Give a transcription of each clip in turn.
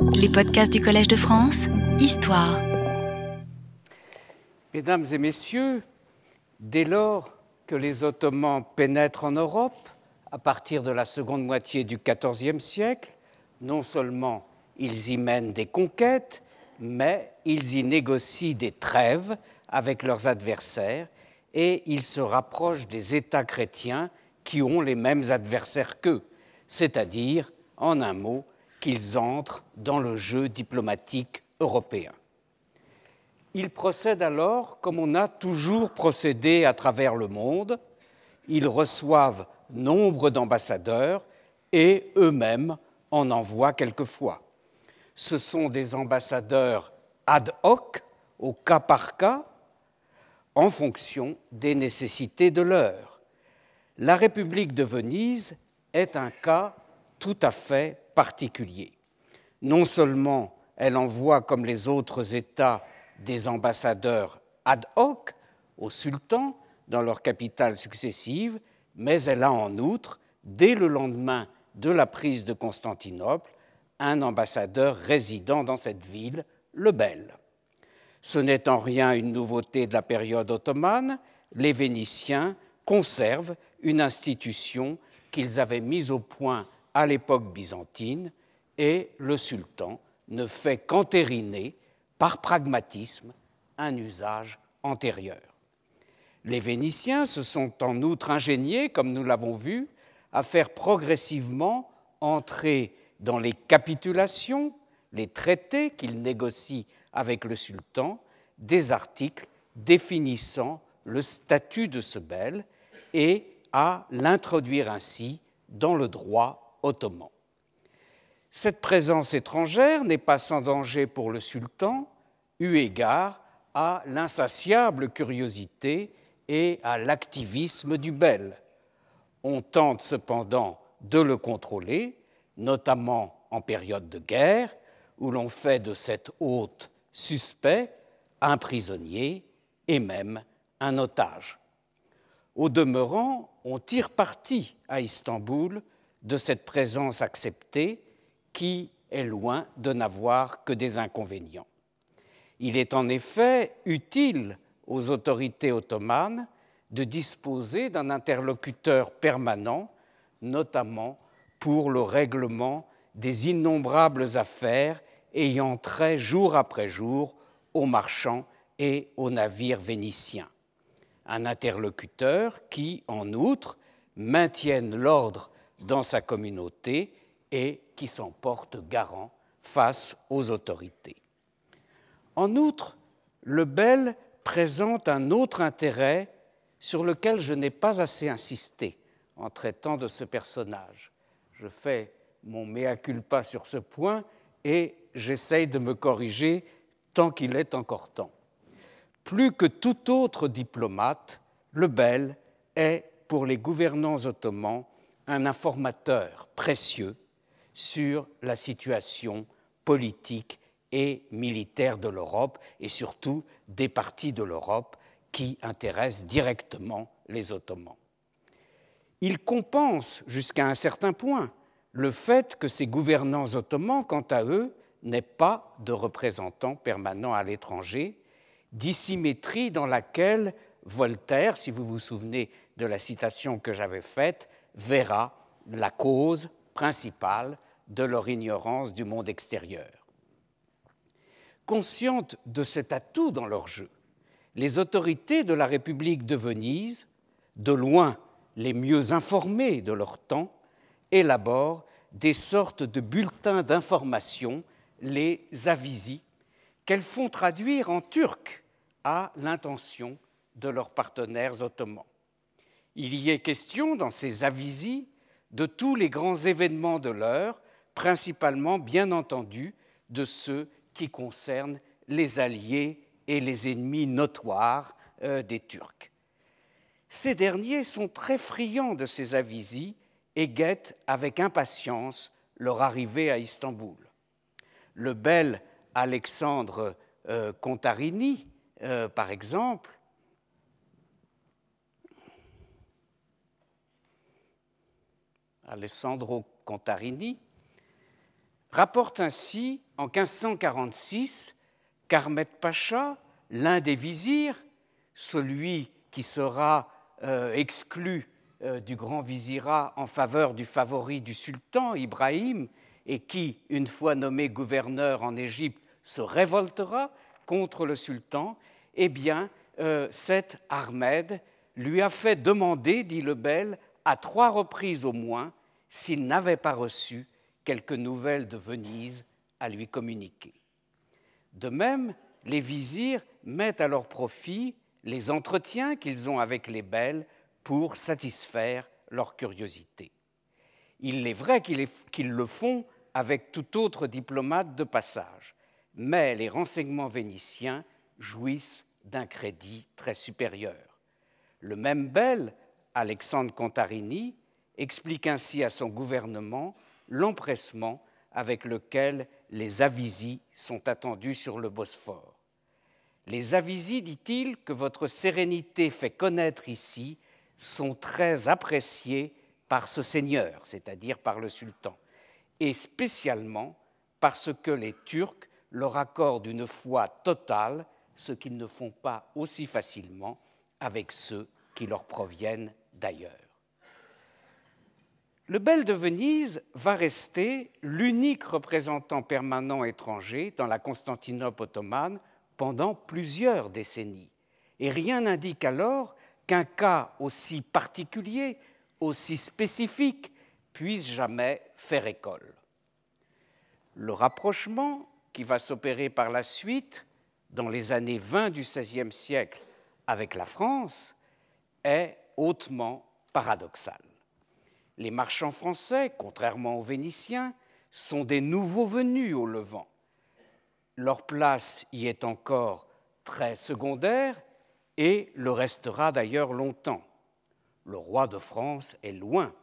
Les podcasts du Collège de France, Histoire. Mesdames et messieurs, dès lors que les Ottomans pénètrent en Europe, à partir de la seconde moitié du XIVe siècle, non seulement ils y mènent des conquêtes, mais ils y négocient des trêves avec leurs adversaires et ils se rapprochent des États chrétiens qui ont les mêmes adversaires qu'eux, c'est-à-dire, en un mot, qu'ils entrent dans le jeu diplomatique européen. Ils procèdent alors comme on a toujours procédé à travers le monde, ils reçoivent nombre d'ambassadeurs et eux-mêmes en envoient quelquefois. Ce sont des ambassadeurs ad hoc, au cas par cas, en fonction des nécessités de l'heure. La République de Venise est un cas tout à fait particulier. Non seulement elle envoie, comme les autres États, des ambassadeurs ad hoc au sultan dans leurs capitales successives, mais elle a en outre, dès le lendemain de la prise de Constantinople, un ambassadeur résidant dans cette ville, le Bel. Ce n'est en rien une nouveauté de la période ottomane, les Vénitiens conservent une institution qu'ils avaient mise au point à l'époque byzantine et le sultan ne fait qu'entériner par pragmatisme un usage antérieur. Les Vénitiens se sont en outre ingéniés, comme nous l'avons vu, à faire progressivement entrer dans les capitulations, les traités qu'ils négocient avec le sultan, des articles définissant le statut de ce bel et à l'introduire ainsi dans le droit ottoman. Cette présence étrangère n'est pas sans danger pour le sultan, eu égard à l'insatiable curiosité et à l'activisme du bel. On tente cependant de le contrôler, notamment en période de guerre, où l'on fait de cet hôte suspect un prisonnier et même un otage. Au demeurant, on tire parti à Istanbul de cette présence acceptée qui est loin de n'avoir que des inconvénients. Il est en effet utile aux autorités ottomanes de disposer d'un interlocuteur permanent, notamment pour le règlement des innombrables affaires ayant trait jour après jour aux marchands et aux navires vénitiens. Un interlocuteur qui, en outre, maintienne l'ordre dans sa communauté et qui s'en porte garant face aux autorités. En outre, le Bel présente un autre intérêt sur lequel je n'ai pas assez insisté en traitant de ce personnage. Je fais mon mea culpa sur ce point et j'essaye de me corriger tant qu'il est encore temps. Plus que tout autre diplomate, le Bel est, pour les gouvernants ottomans, un informateur précieux sur la situation politique et militaire de l'Europe et surtout des parties de l'Europe qui intéressent directement les Ottomans. Il compense jusqu'à un certain point le fait que ces gouvernants ottomans, quant à eux, n'aient pas de représentants permanents à l'étranger, dissymétrie dans laquelle Voltaire, si vous vous souvenez de la citation que j'avais faite, verra la cause principale de leur ignorance du monde extérieur. Conscientes de cet atout dans leur jeu, les autorités de la République de Venise, de loin les mieux informées de leur temps, élaborent des sortes de bulletins d'information, les avisi, qu'elles font traduire en turc à l'intention de leurs partenaires ottomans. Il y est question dans ces avisi de tous les grands événements de l'heure principalement bien entendu de ceux qui concernent les alliés et les ennemis notoires euh, des Turcs. Ces derniers sont très friands de ces avisis et guettent avec impatience leur arrivée à Istanbul. Le bel Alexandre euh, Contarini, euh, par exemple, Alessandro Contarini, rapporte ainsi en 1546, Karmet Pacha, l'un des vizirs, celui qui sera euh, exclu euh, du grand vizirat en faveur du favori du sultan, Ibrahim, et qui, une fois nommé gouverneur en Égypte, se révoltera contre le sultan, eh bien, euh, cet Ahmed lui a fait demander, dit Lebel, à trois reprises au moins, s'il n'avait pas reçu quelques nouvelles de Venise à lui communiquer. De même, les vizirs mettent à leur profit les entretiens qu'ils ont avec les belles pour satisfaire leur curiosité. Il est vrai qu'ils le font avec tout autre diplomate de passage, mais les renseignements vénitiens jouissent d'un crédit très supérieur. Le même bel, Alexandre Contarini, explique ainsi à son gouvernement l'empressement avec lequel les avisis sont attendus sur le Bosphore. Les avisis, dit-il, que votre sérénité fait connaître ici, sont très appréciés par ce seigneur, c'est-à-dire par le sultan, et spécialement parce que les Turcs leur accordent une foi totale, ce qu'ils ne font pas aussi facilement avec ceux qui leur proviennent d'ailleurs. Le bel de Venise va rester l'unique représentant permanent étranger dans la Constantinople ottomane pendant plusieurs décennies. Et rien n'indique alors qu'un cas aussi particulier, aussi spécifique, puisse jamais faire école. Le rapprochement qui va s'opérer par la suite, dans les années 20 du XVIe siècle, avec la France, est hautement paradoxal. Les marchands français, contrairement aux Vénitiens, sont des nouveaux venus au Levant. Leur place y est encore très secondaire et le restera d'ailleurs longtemps. Le roi de France est loin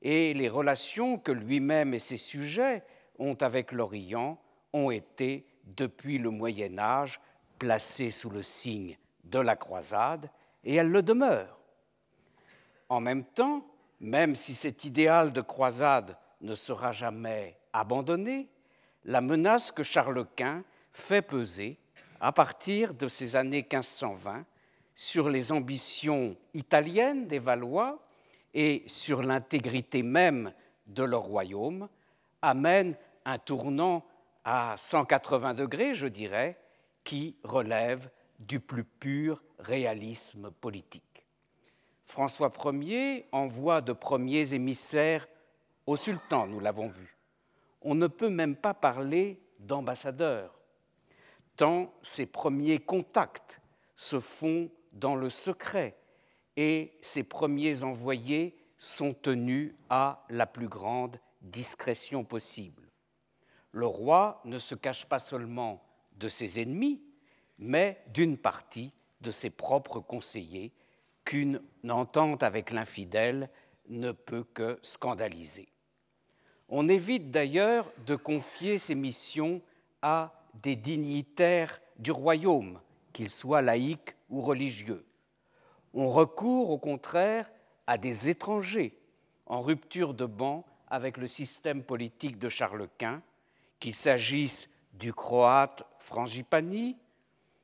et les relations que lui-même et ses sujets ont avec l'Orient ont été, depuis le Moyen Âge, placées sous le signe de la croisade et elles le demeurent. En même temps, même si cet idéal de croisade ne sera jamais abandonné, la menace que Charles Quint fait peser, à partir de ces années 1520, sur les ambitions italiennes des Valois et sur l'intégrité même de leur royaume, amène un tournant à 180 degrés, je dirais, qui relève du plus pur réalisme politique. François Ier envoie de premiers émissaires au sultan, nous l'avons vu. On ne peut même pas parler d'ambassadeur, tant ses premiers contacts se font dans le secret et ses premiers envoyés sont tenus à la plus grande discrétion possible. Le roi ne se cache pas seulement de ses ennemis, mais d'une partie de ses propres conseillers qu'une entente avec l'infidèle ne peut que scandaliser. On évite d'ailleurs de confier ces missions à des dignitaires du royaume, qu'ils soient laïcs ou religieux. On recourt au contraire à des étrangers en rupture de banc avec le système politique de Charles Quint, qu'il s'agisse du croate Frangipani,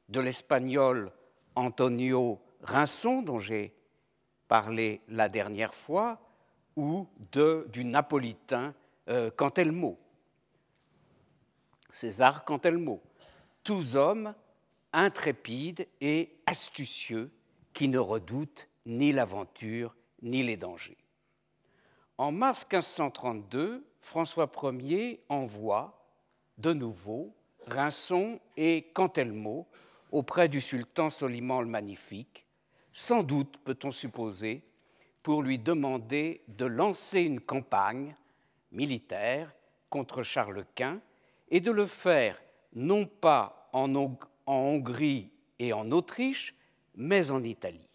de l'espagnol Antonio Rinson, dont j'ai parlé la dernière fois, ou de, du napolitain euh, Cantelmo, César Cantelmo, tous hommes intrépides et astucieux qui ne redoutent ni l'aventure ni les dangers. En mars 1532, François Ier envoie de nouveau Rinson et Cantelmo auprès du sultan Soliman le Magnifique sans doute, peut-on supposer, pour lui demander de lancer une campagne militaire contre Charles Quint et de le faire non pas en, Hongrie et en Autriche, mais en Italie.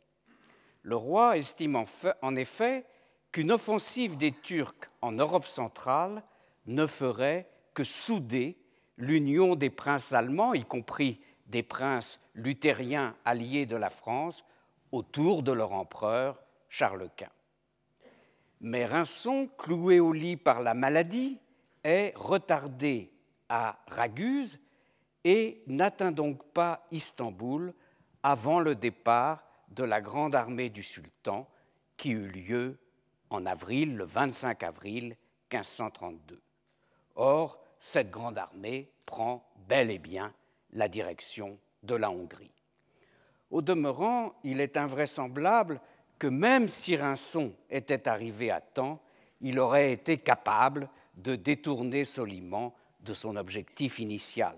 Le roi estime en effet qu'une offensive des Turcs en Europe centrale ne ferait que souder l'union des princes allemands, y compris des princes luthériens alliés de la France, autour de leur empereur Charles Quint. Mais Rinson, cloué au lit par la maladie, est retardé à Raguse et n'atteint donc pas Istanbul avant le départ de la grande armée du sultan qui eut lieu en avril, le 25 avril 1532. Or, cette grande armée prend bel et bien la direction de la Hongrie. Au demeurant, il est invraisemblable que même si Rinson était arrivé à temps, il aurait été capable de détourner Soliman de son objectif initial.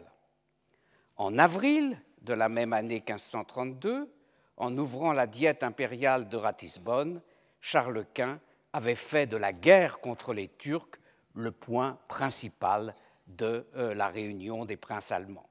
En avril de la même année 1532, en ouvrant la diète impériale de Ratisbonne, Charles Quint avait fait de la guerre contre les Turcs le point principal de euh, la réunion des princes allemands.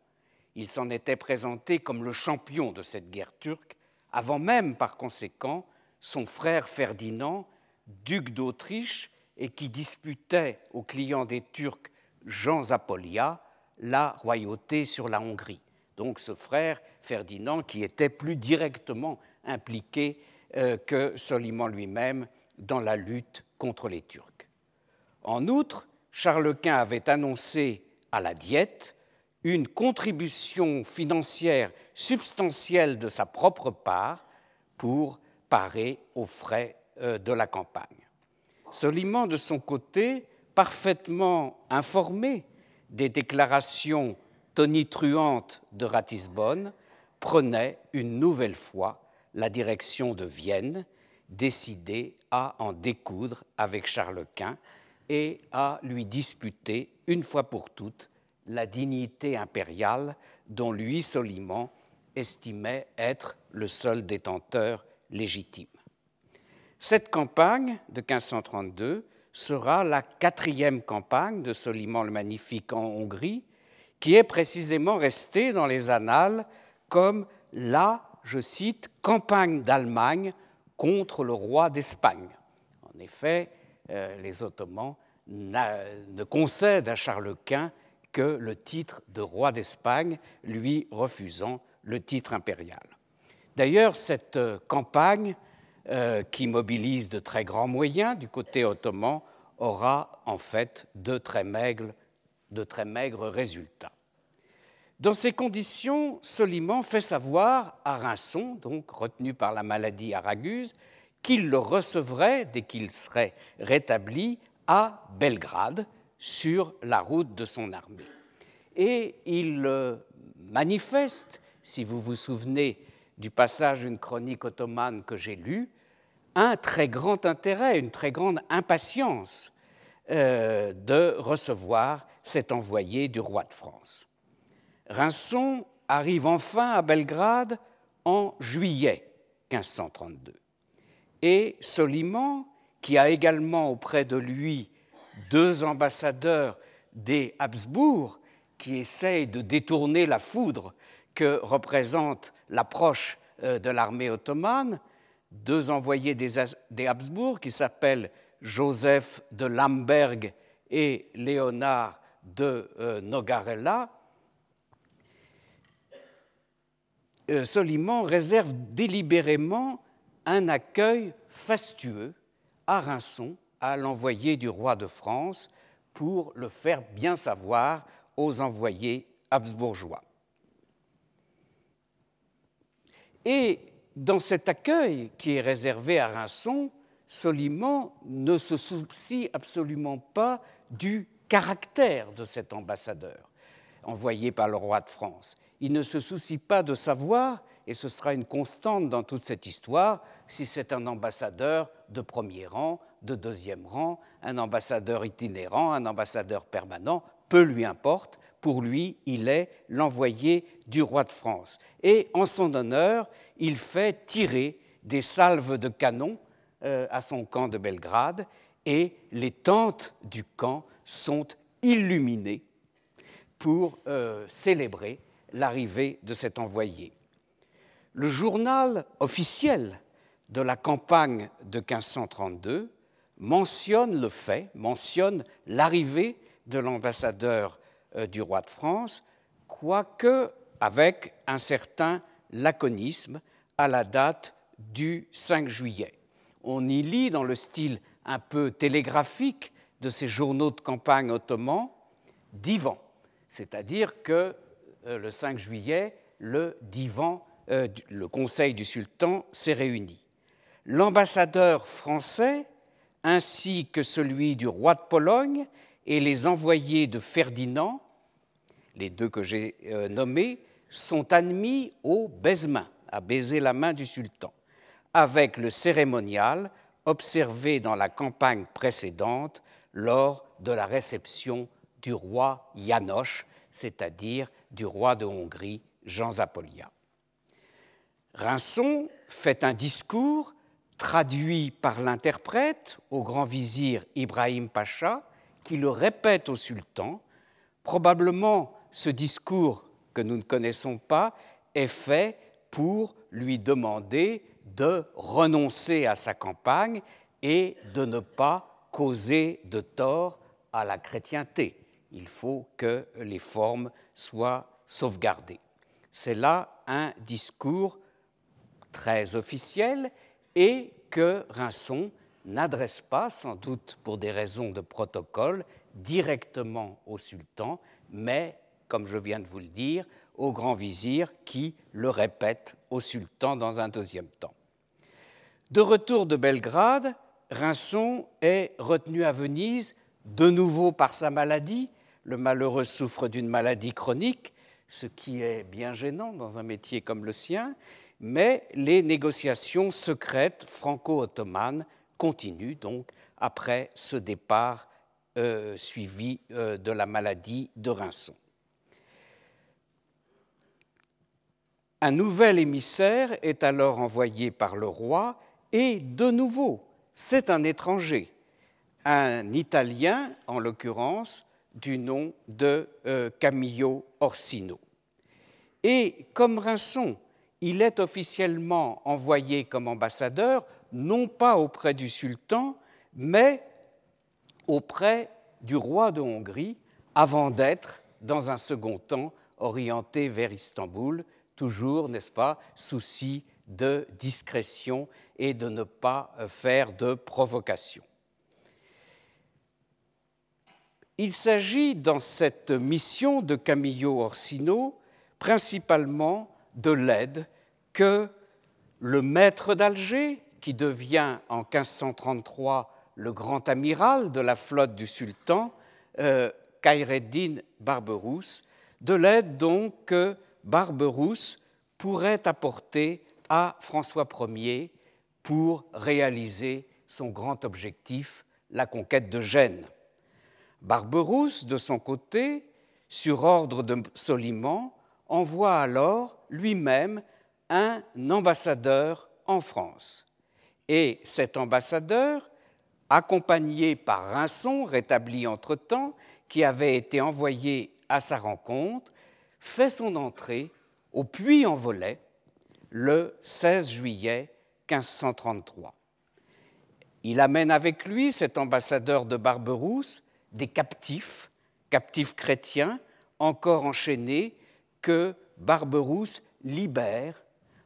Il s'en était présenté comme le champion de cette guerre turque, avant même, par conséquent, son frère Ferdinand, duc d'Autriche, et qui disputait au client des Turcs Jean Zapolia la royauté sur la Hongrie. Donc ce frère Ferdinand qui était plus directement impliqué euh, que Soliman lui-même dans la lutte contre les Turcs. En outre, Charles Quint avait annoncé à la Diète une contribution financière substantielle de sa propre part pour parer aux frais euh, de la campagne. Soliman, de son côté, parfaitement informé des déclarations tonitruantes de Ratisbonne, prenait une nouvelle fois la direction de Vienne, décidé à en découdre avec Charles Quint et à lui disputer une fois pour toutes la dignité impériale dont lui, Soliman, estimait être le seul détenteur légitime. Cette campagne de 1532 sera la quatrième campagne de Soliman le Magnifique en Hongrie, qui est précisément restée dans les annales comme la, je cite, campagne d'Allemagne contre le roi d'Espagne. En effet, euh, les Ottomans ne concèdent à Charles Quint que le titre de roi d'Espagne, lui refusant le titre impérial. D'ailleurs, cette euh, campagne, euh, qui mobilise de très grands moyens du côté ottoman, aura en fait de très maigres, de très maigres résultats. Dans ces conditions, Soliman fait savoir à Rinson, donc retenu par la maladie à Raguse, qu'il le recevrait dès qu'il serait rétabli à Belgrade, sur la route de son armée. Et il manifeste, si vous vous souvenez du passage d'une chronique ottomane que j'ai lu, un très grand intérêt, une très grande impatience euh, de recevoir cet envoyé du roi de France. Rinson arrive enfin à Belgrade en juillet 1532. Et Soliman, qui a également auprès de lui deux ambassadeurs des Habsbourg qui essayent de détourner la foudre que représente l'approche euh, de l'armée ottomane, deux envoyés des Habsbourg qui s'appellent Joseph de Lamberg et Léonard de euh, Nogarella, euh, Soliman réserve délibérément un accueil fastueux à Rinson à l'envoyé du roi de France pour le faire bien savoir aux envoyés habsbourgeois. Et dans cet accueil qui est réservé à Rinson, Soliman ne se soucie absolument pas du caractère de cet ambassadeur envoyé par le roi de France. Il ne se soucie pas de savoir, et ce sera une constante dans toute cette histoire, si c'est un ambassadeur de premier rang, de deuxième rang, un ambassadeur itinérant, un ambassadeur permanent, peu lui importe, pour lui, il est l'envoyé du roi de France. Et en son honneur, il fait tirer des salves de canon euh, à son camp de Belgrade, et les tentes du camp sont illuminées pour euh, célébrer l'arrivée de cet envoyé. Le journal officiel de la campagne de 1532 mentionne le fait, mentionne l'arrivée de l'ambassadeur euh, du roi de France, quoique avec un certain laconisme à la date du 5 juillet. On y lit dans le style un peu télégraphique de ces journaux de campagne ottomans, divan, c'est-à-dire que euh, le 5 juillet, le divan, euh, le conseil du sultan s'est réuni. L'ambassadeur français, ainsi que celui du roi de Pologne et les envoyés de Ferdinand, les deux que j'ai euh, nommés, sont admis au baisement, à baiser la main du sultan, avec le cérémonial observé dans la campagne précédente lors de la réception du roi János, c'est-à-dire du roi de Hongrie, Jean Zapolia. Rinson fait un discours traduit par l'interprète au grand vizir Ibrahim Pacha, qui le répète au sultan. Probablement ce discours que nous ne connaissons pas est fait pour lui demander de renoncer à sa campagne et de ne pas causer de tort à la chrétienté. Il faut que les formes soient sauvegardées. C'est là un discours très officiel et que Rinson n'adresse pas, sans doute pour des raisons de protocole, directement au sultan, mais, comme je viens de vous le dire, au grand vizir qui le répète au sultan dans un deuxième temps. De retour de Belgrade, Rinson est retenu à Venise, de nouveau par sa maladie. Le malheureux souffre d'une maladie chronique, ce qui est bien gênant dans un métier comme le sien, mais les négociations secrètes franco-ottomanes continuent donc après ce départ euh, suivi euh, de la maladie de Rinson. Un nouvel émissaire est alors envoyé par le roi et de nouveau, c'est un étranger, un Italien en l'occurrence, du nom de euh, Camillo Orsino. Et comme Rinson, il est officiellement envoyé comme ambassadeur, non pas auprès du sultan, mais auprès du roi de Hongrie, avant d'être, dans un second temps, orienté vers Istanbul, toujours, n'est-ce pas, souci de discrétion et de ne pas faire de provocation. Il s'agit dans cette mission de Camillo Orsino principalement de l'aide que le maître d'Alger, qui devient en 1533 le grand amiral de la flotte du sultan, euh, Barberousse, de l'aide donc que Barberousse pourrait apporter à François Ier pour réaliser son grand objectif, la conquête de Gênes. Barberousse, de son côté, sur ordre de Soliman, envoie alors lui-même un ambassadeur en France. Et cet ambassadeur, accompagné par Rinson, rétabli entre-temps, qui avait été envoyé à sa rencontre, fait son entrée au Puy-en-Velay le 16 juillet 1533. Il amène avec lui, cet ambassadeur de Barberousse, des captifs, captifs chrétiens, encore enchaînés, que Barberousse libère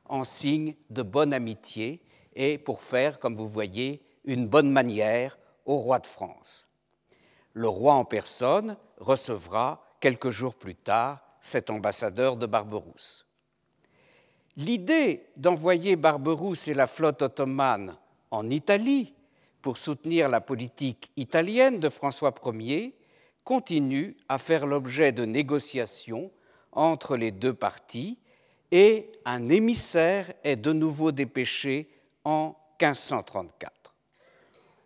en signe de bonne amitié et pour faire, comme vous voyez, une bonne manière au roi de France. Le roi en personne recevra quelques jours plus tard cet ambassadeur de Barberousse. L'idée d'envoyer Barberousse et la flotte ottomane en Italie pour soutenir la politique italienne de François Ier continue à faire l'objet de négociations entre les deux parties et un émissaire est de nouveau dépêché en 1534.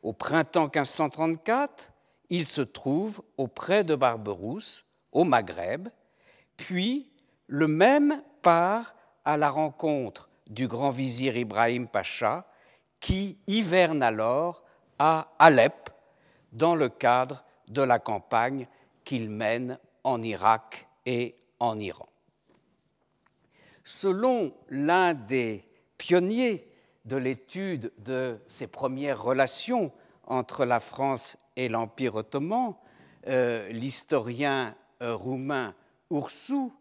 Au printemps 1534, il se trouve auprès de Barberousse, au Maghreb, puis le même part à la rencontre du grand vizir Ibrahim Pacha, qui hiverne alors à Alep dans le cadre de la campagne qu'il mène en Irak et en Iran. Selon l'un des pionniers de l'étude de ces premières relations entre la France et l'Empire ottoman, euh, l'historien euh, roumain Ursou,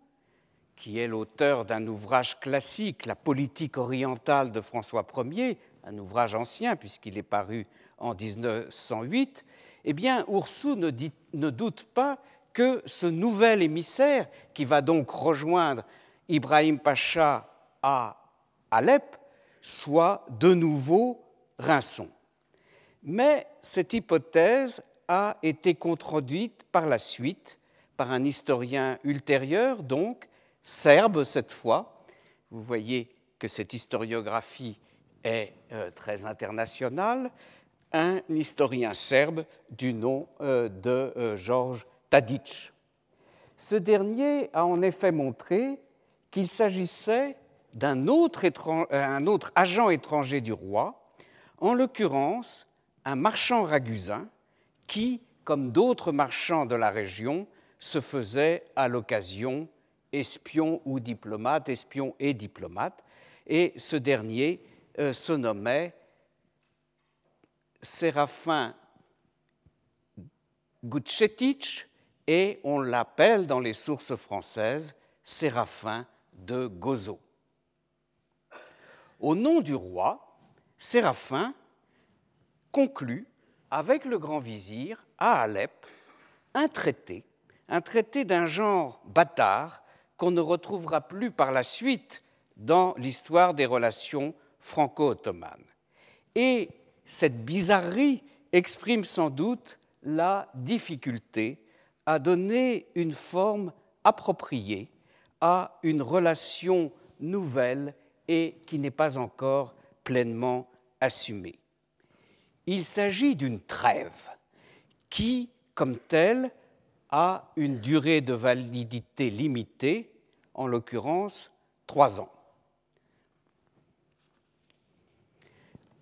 qui est l'auteur d'un ouvrage classique, La politique orientale de François Ier, un ouvrage ancien puisqu'il est paru en 1908, eh bien, Ursou ne, ne doute pas que ce nouvel émissaire, qui va donc rejoindre Ibrahim Pacha à Alep, soit de nouveau Rinson. Mais cette hypothèse a été contredite par la suite par un historien ultérieur, donc serbe cette fois. Vous voyez que cette historiographie est euh, très internationale. Un historien serbe du nom euh, de euh, Georges Tadic. Ce dernier a en effet montré qu'il s'agissait d'un autre, autre, agent étranger du roi, en l'occurrence un marchand ragusin qui, comme d'autres marchands de la région, se faisait à l'occasion espion ou diplomate, espion et diplomate, et ce dernier euh, se nommait Séraphin Gutchetic et on l'appelle dans les sources françaises Séraphin de Gozo. Au nom du roi, Séraphin conclut avec le grand vizir à Alep un traité, un traité d'un genre bâtard qu'on ne retrouvera plus par la suite dans l'histoire des relations franco-ottomanes. Et cette bizarrerie exprime sans doute la difficulté à donner une forme appropriée à une relation nouvelle et qui n'est pas encore pleinement assumée. Il s'agit d'une trêve qui, comme telle, a une durée de validité limitée, en l'occurrence trois ans.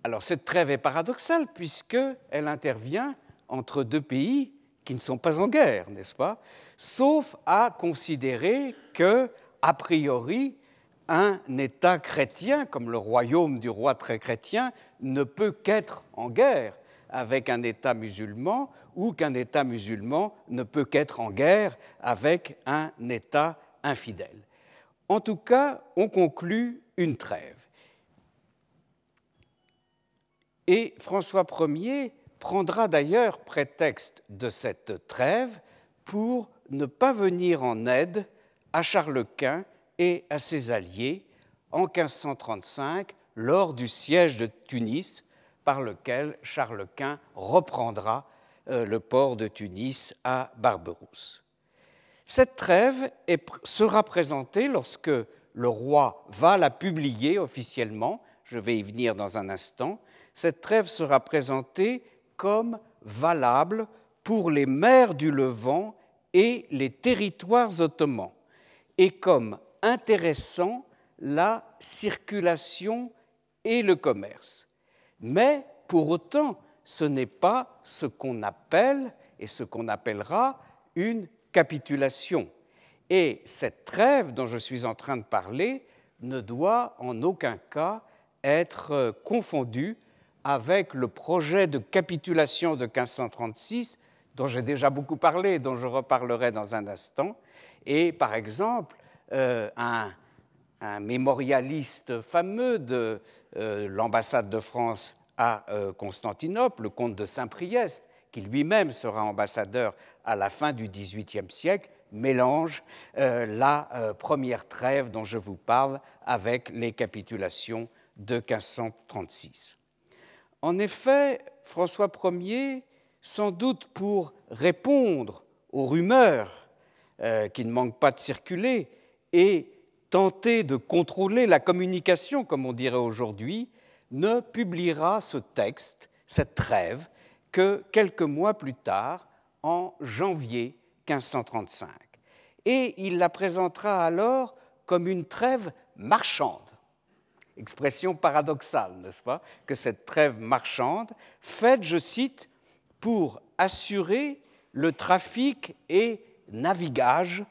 Alors cette trêve est paradoxale puisqu'elle intervient entre deux pays qui ne sont pas en guerre, n'est-ce pas? Sauf à considérer que, a priori, un État chrétien, comme le royaume du roi très chrétien, ne peut qu'être en guerre avec un État musulman ou qu'un État musulman ne peut qu'être en guerre avec un État infidèle. En tout cas, on conclut une trêve. Et François Ier prendra d'ailleurs prétexte de cette trêve pour ne pas venir en aide à Charles Quint et à ses alliés en 1535 lors du siège de Tunis par lequel Charles Quint reprendra euh, le port de Tunis à Barberousse. Cette trêve sera présentée lorsque le roi va la publier officiellement, je vais y venir dans un instant, cette trêve sera présentée comme valable pour les mers du Levant et les territoires ottomans, et comme intéressant la circulation et le commerce. Mais pour autant, ce n'est pas ce qu'on appelle et ce qu'on appellera une capitulation. Et cette trêve dont je suis en train de parler ne doit en aucun cas être confondue avec le projet de capitulation de 1536, dont j'ai déjà beaucoup parlé dont je reparlerai dans un instant, et par exemple euh, un, mémorialiste fameux de euh, l'ambassade de France à euh, Constantinople, le comte de Saint-Priest, qui lui-même sera ambassadeur à la fin du XVIIIe siècle, mélange la première trêve dont je vous parle avec les capitulations de 1536. En effet, François Ier, sans doute pour répondre aux rumeurs euh, qui ne manquent pas de circuler et tenter de contrôler la communication, comme on dirait aujourd'hui, ne publiera ce texte, cette trêve, que quelques mois plus tard, en janvier 1535. Et il la présentera alors comme une trêve marchande expression paradoxale, n'est-ce pas, que cette trêve marchande, faite, je cite, pour assurer le trafic et navigage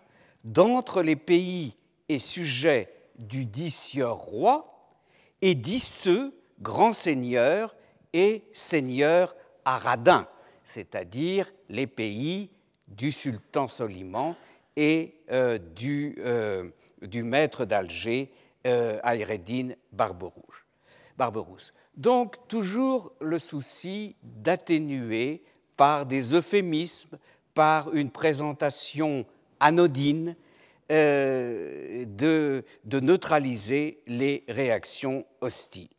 d'entre les pays et sujets du dit sieur roi et dit ceux grands seigneurs et seigneurs aradins, c'est-à-dire les pays du sultan Soliman et euh, du, euh, du maître d'Alger euh, Ayreddin Barberousse. Donc toujours le souci d'atténuer par des euphémismes, par une présentation anodine euh, de, neutraliser les réactions hostiles.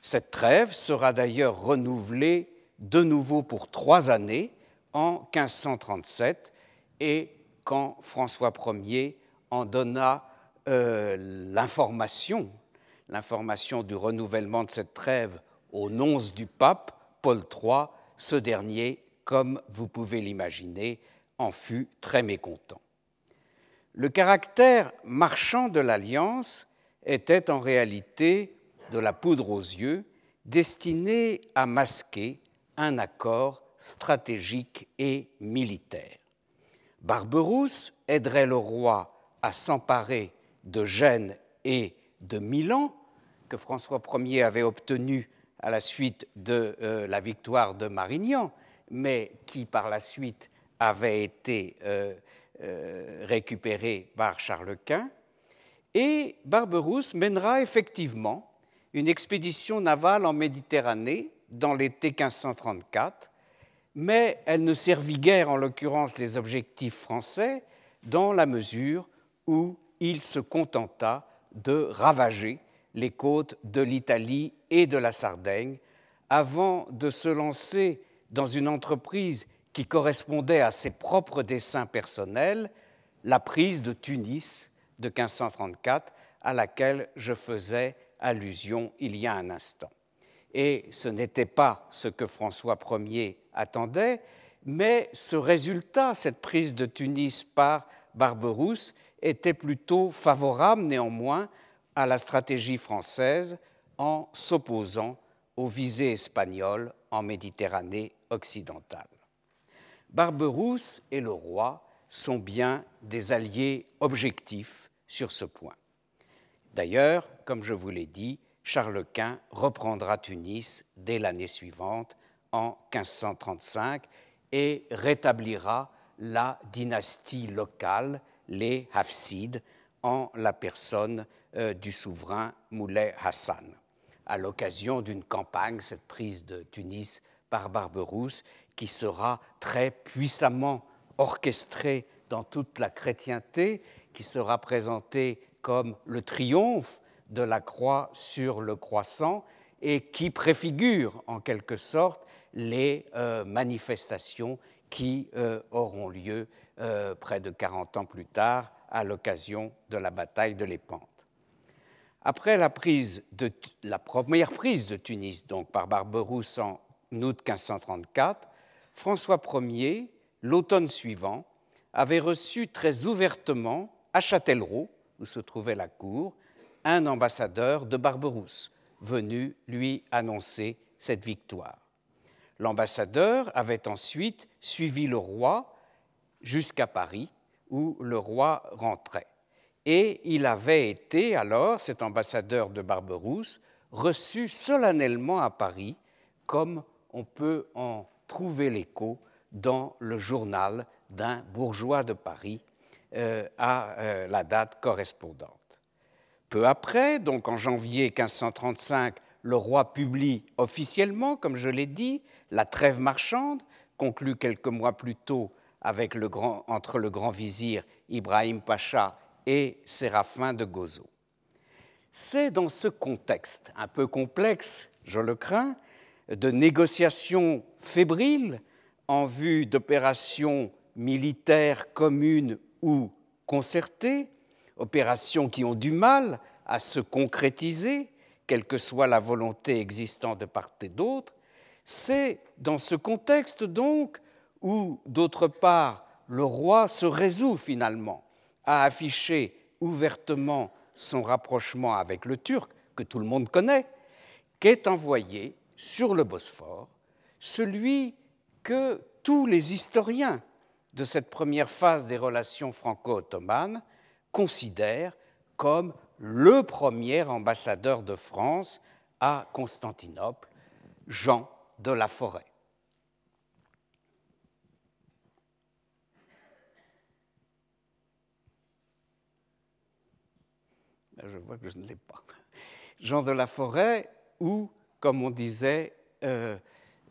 Cette trêve sera d'ailleurs renouvelée de nouveau pour trois années en 1537 et quand François Ier en donna euh, l'information, l'information du renouvellement de cette trêve au nonce du pape, Paul III, ce dernier, comme vous pouvez l'imaginer, en fut très mécontent. Le caractère marchand de l'alliance était en réalité de la poudre aux yeux, destinée à masquer un accord stratégique et militaire. Barberousse aiderait le roi à s'emparer de Gênes et de Milan, que François Ier avait obtenu à la suite de euh, la victoire de Marignan, mais qui par la suite avait été euh, euh, récupéré par Charles Quint. Et Barberousse mènera effectivement une expédition navale en Méditerranée dans l'été 1534, mais elle ne servit guère en l'occurrence les objectifs français dans la mesure où il se contenta de ravager les côtes de l'Italie et de la Sardaigne avant de se lancer dans une entreprise qui correspondait à ses propres desseins personnels, la prise de Tunis de 1534 à laquelle je faisais allusion il y a un instant. Et ce n'était pas ce que François Ier attendait, mais ce résultat, cette prise de Tunis par Barberousse, était plutôt favorable néanmoins à la stratégie française en s'opposant aux visées espagnoles en Méditerranée occidentale. Barberousse et le roi sont bien des alliés objectifs sur ce point. D'ailleurs, comme je vous l'ai dit, Charles Quint reprendra Tunis dès l'année suivante, en 1535, et rétablira la dynastie locale les Hafsides en la personne euh, du souverain Moulay Hassan. À l'occasion d'une campagne, cette prise de Tunis par Barberousse, qui sera très puissamment orchestrée dans toute la chrétienté, qui sera présentée comme le triomphe de la croix sur le croissant et qui préfigure en quelque sorte les euh, manifestations qui euh, auront lieu près de 40 ans plus tard, à l'occasion de la bataille de l'Épante. Après la, prise de, première prise de Tunis, donc par Barberousse en août 1534, François Ier, l'automne suivant, avait reçu très ouvertement à Châtellerault, où se trouvait la cour, un ambassadeur de Barberousse, venu lui annoncer cette victoire. L'ambassadeur avait ensuite suivi le roi jusqu'à Paris, où le roi rentrait. Et il avait été alors, cet ambassadeur de Barberousse, reçu solennellement à Paris, comme on peut en trouver l'écho dans le journal d'un bourgeois de Paris euh, à euh, la date correspondante. Peu après, donc en janvier 1535, le roi publie officiellement, comme je l'ai dit, la trêve marchande, conclue quelques mois plus tôt entre le grand vizir Ibrahim Pacha et Séraphin de Gozo. C'est dans ce contexte un peu complexe, je le crains, de négociations fébriles en vue d'opérations militaires communes ou concertées, opérations qui ont du mal à se concrétiser, quelle que soit la volonté existante de part et d'autre, c'est dans ce contexte donc où, d'autre part, le roi se résout finalement à afficher ouvertement son rapprochement avec le Turc, que tout le monde connaît, qu'est envoyé sur le Bosphore celui que tous les historiens de cette première phase des relations franco-ottomanes considèrent comme le premier ambassadeur de France à Constantinople, Jean de la Forêt. Je vois que je ne l'ai pas. Jean de la Forêt, ou, comme on disait euh,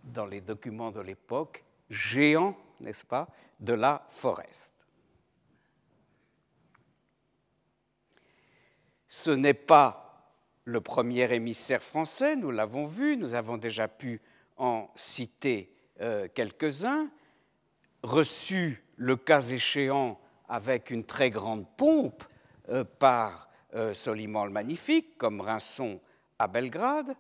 dans les documents de l'époque, géant n'est-ce pas, de la Forest. Ce n'est pas le premier émissaire français, nous l'avons vu, nous avons déjà pu en citer euh, quelques-uns, reçu le cas échéant avec une très grande pompe euh, par euh, Soliman le Magnifique, comme Rinson à Belgrade,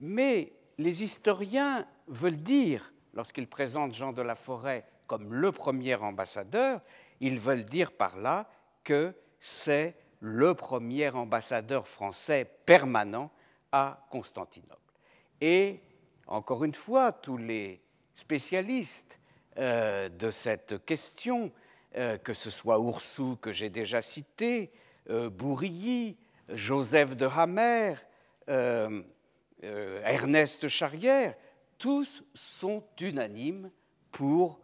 mais les historiens veulent dire, lorsqu'ils présentent Jean de la Forêt comme le premier ambassadeur, ils veulent dire par là que c'est le premier ambassadeur français permanent à Constantinople. Et encore une fois, tous les spécialistes euh, de cette question, euh, que ce soit Oursou que j'ai déjà cité, Bourilly, Joseph de Hammer, Ernest Charrière, tous sont unanimes pour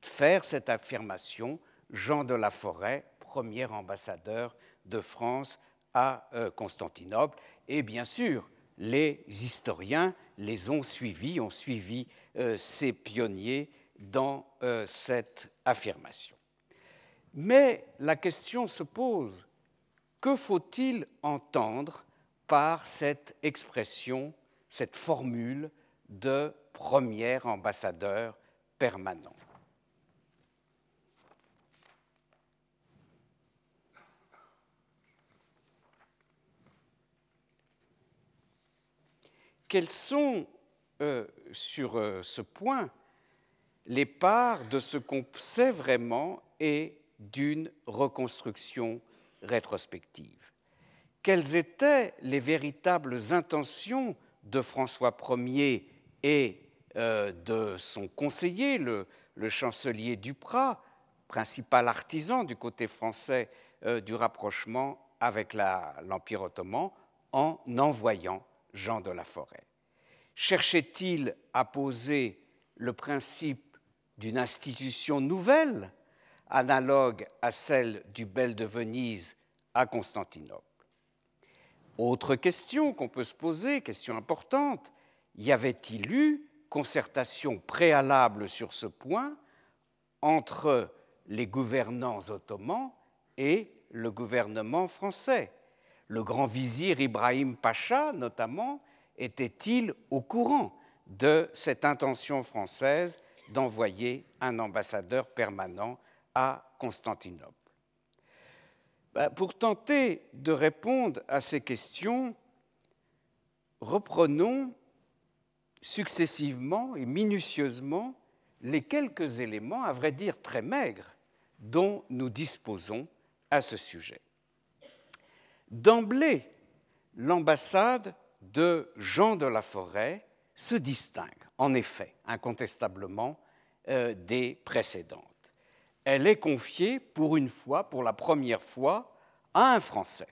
faire cette affirmation Jean de la Forêt, premier ambassadeur de France à euh, Constantinople. Et bien sûr, les historiens les ont suivis, ont suivi euh, ces pionniers dans euh, cette affirmation. Mais la question se pose, que faut-il entendre par cette expression, cette formule de premier ambassadeur permanent? Quelles sont, euh, sur euh, ce point, les parts de ce qu'on sait vraiment et d'une reconstruction rétrospective. Quelles étaient les véritables intentions de François Ier et euh, de son conseiller, le, chancelier Duprat, principal artisan du côté français du rapprochement avec l'Empire ottoman, en envoyant Jean de la Forêt? Cherchait-il à poser le principe d'une institution nouvelle, analogue à celle du Bel de Venise à Constantinople. Autre question qu'on peut se poser, question importante, y avait-il eu concertation préalable sur ce point entre les gouvernants ottomans et le gouvernement français? Le grand vizir Ibrahim Pacha, notamment, était-il au courant de cette intention française d'envoyer un ambassadeur permanent à Constantinople ben, Pour tenter de répondre à ces questions, reprenons successivement et minutieusement les quelques éléments, à vrai dire très maigres, dont nous disposons à ce sujet. D'emblée, l'ambassade de Jean de la Forêt se distingue, en effet, incontestablement, euh, des précédentes. Elle est confiée pour une fois, pour la première fois, à un Français,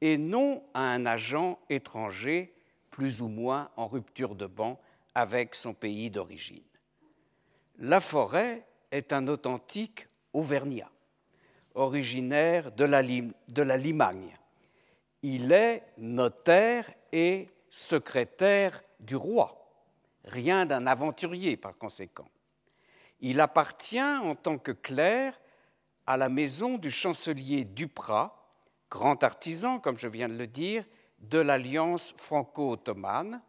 et non à un agent étranger plus ou moins en rupture de banc avec son pays d'origine. La Forêt est un authentique Auvergnat originaire de la, de la Limagne. Il est notaire et secrétaire du roi, rien d'un aventurier par conséquent. Il appartient en tant que clerc à la maison du chancelier Duprat, grand artisan, comme je viens de le dire, de l'alliance franco-ottomane,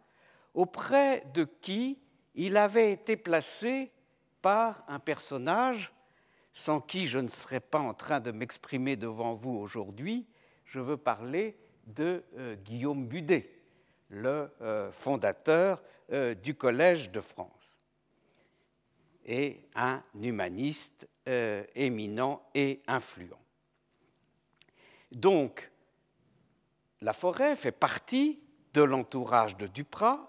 auprès de qui il avait été placé par un personnage sans qui je ne serais pas en train de m'exprimer devant vous aujourd'hui, je veux parler de euh, Guillaume Budet, le euh, fondateur euh, du Collège de France, et un humaniste éminent et influent. Donc, la forêt fait partie de l'entourage de Duprat,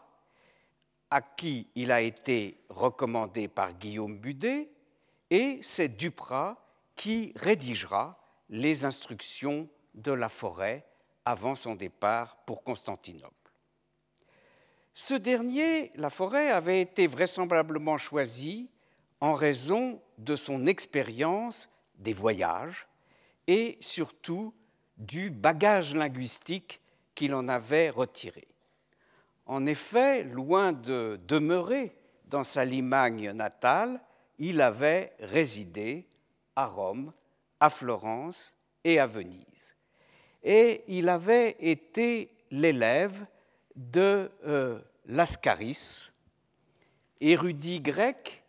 à qui il a été recommandé par Guillaume Budet, et c'est Duprat qui rédigera les instructions de la forêt avant son départ pour Constantinople. Ce dernier, la forêt, avait été vraisemblablement choisi en raison de son expérience des voyages et surtout du bagage linguistique qu'il en avait retiré. En effet, loin de demeurer dans sa Limagne natale, il avait résidé à Rome, à Florence et à Venise. Et il avait été l'élève de euh, Lascaris, érudit grec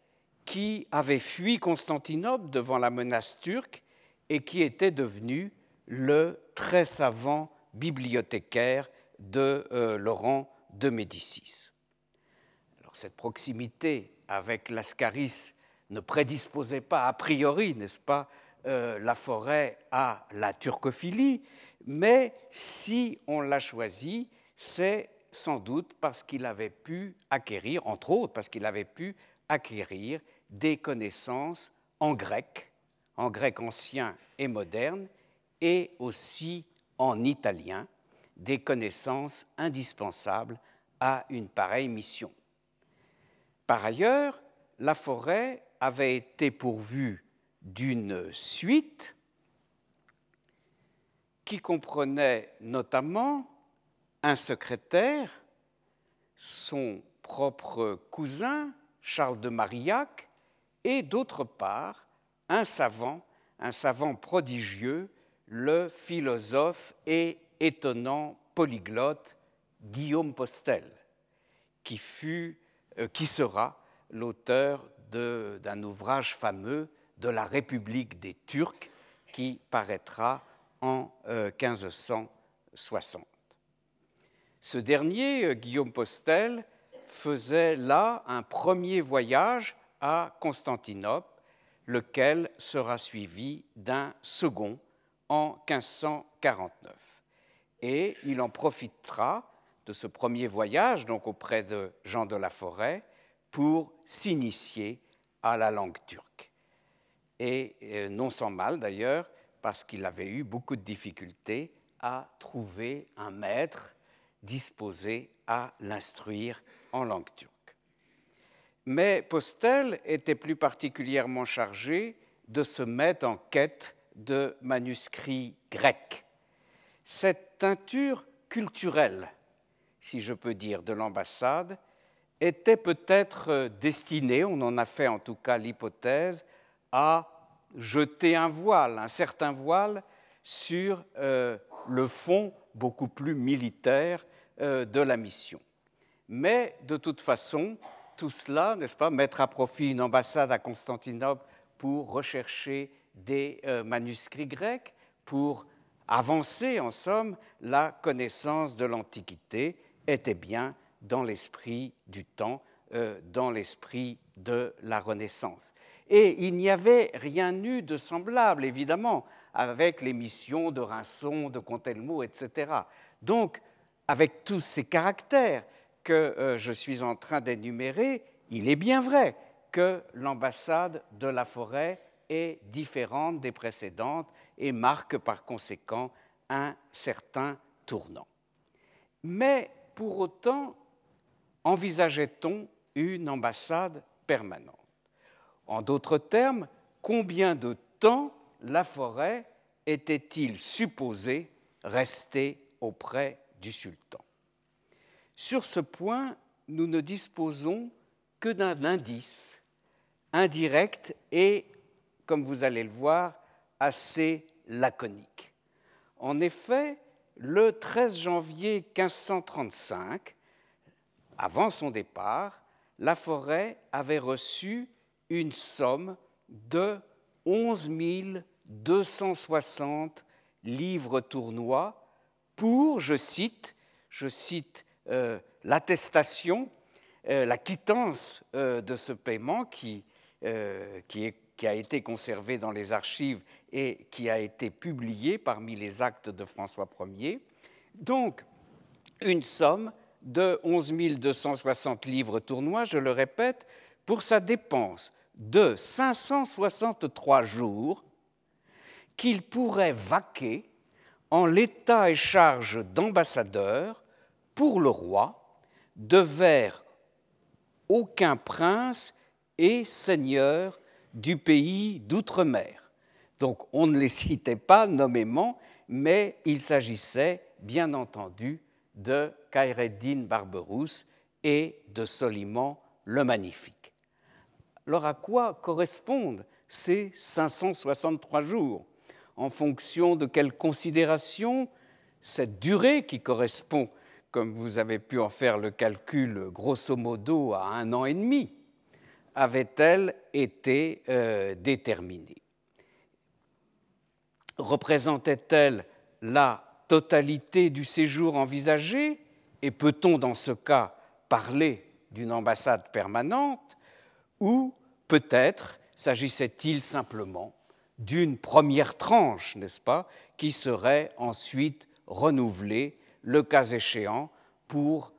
qui avait fui Constantinople devant la menace turque et qui était devenu le très savant bibliothécaire de euh, Laurent de Médicis. Alors, cette proximité avec Lascaris ne prédisposait pas a priori, n'est-ce pas, euh, la forêt à la turcophilie, mais si on l'a choisi, c'est sans doute parce qu'il avait pu acquérir, entre autres parce qu'il avait pu acquérir des connaissances en grec, en grec ancien et moderne, et aussi en italien, des connaissances indispensables à une pareille mission. Par ailleurs, la forêt avait été pourvue d'une suite qui comprenait notamment un secrétaire, son propre cousin, Charles de Marillac, et d'autre part, un savant, un savant prodigieux, le philosophe et étonnant polyglotte Guillaume Postel, qui, fut, euh, qui sera l'auteur d'un ouvrage fameux de la République des Turcs qui paraîtra en 1560. Euh, Ce dernier, euh, Guillaume Postel, faisait là un premier voyage à Constantinople, lequel sera suivi d'un second en 1549. Et il en profitera de ce premier voyage, donc auprès de Jean de la Forêt, pour s'initier à la langue turque. Et euh, non sans mal d'ailleurs, parce qu'il avait eu beaucoup de difficultés à trouver un maître disposé à l'instruire en langue turque. Mais Postel était plus particulièrement chargé de se mettre en quête de manuscrits grecs. Cette teinture culturelle, si je peux dire, de l'ambassade était peut-être destinée, on en a fait en tout cas l'hypothèse, à jeter un voile, un certain voile, sur euh, le fond beaucoup plus militaire euh, de la mission. Mais de toute façon, tout cela, n'est-ce pas, mettre à profit une ambassade à Constantinople pour rechercher des euh, manuscrits grecs, pour avancer en somme la connaissance de l'Antiquité, était bien dans l'esprit du temps, euh, dans l'esprit de la Renaissance. Et il n'y avait rien eu de semblable, évidemment, avec les missions de Rinson, de Contelmo, etc. Donc, avec tous ces caractères, que euh, je suis en train d'énumérer, il est bien vrai que l'ambassade de la forêt est différente des précédentes et marque par conséquent un certain tournant. Mais pour autant, envisageait-on une ambassade permanente? En d'autres termes, combien de temps la forêt était-il supposé rester auprès du sultan? Sur ce point, nous ne disposons que d'un indice indirect et, comme vous allez le voir, assez laconique. En effet, le 13 janvier 1535, avant son départ, la forêt avait reçu une somme de 11 260 livres tournois pour, je cite, je cite euh, l'attestation, euh, la quittance euh, de ce paiement qui, qui, qui, a été conservé dans les archives et qui a été publié parmi les actes de François Ier. Donc, une somme de 11 260 livres tournois, je le répète, pour sa dépense de 563 jours qu'il pourrait vaquer en l'état et charge d'ambassadeur pour le roi, devèrent aucun prince et seigneur du pays d'outre-mer. Donc on ne les citait pas nommément, mais il s'agissait bien entendu de Khaireddin Barberousse et de Soliman le Magnifique. Alors à quoi correspondent ces 563 jours? En fonction de quelles considérations cette durée qui correspond, comme vous avez pu en faire le calcul grosso modo à un an et demi, avait-elle été euh, déterminée. Représentait-elle la totalité du séjour envisagé? Et peut-on dans ce cas parler d'une ambassade permanente? Ou peut-être s'agissait-il simplement d'une première tranche, n'est-ce pas, qui serait ensuite renouvelée, le cas échéant, pour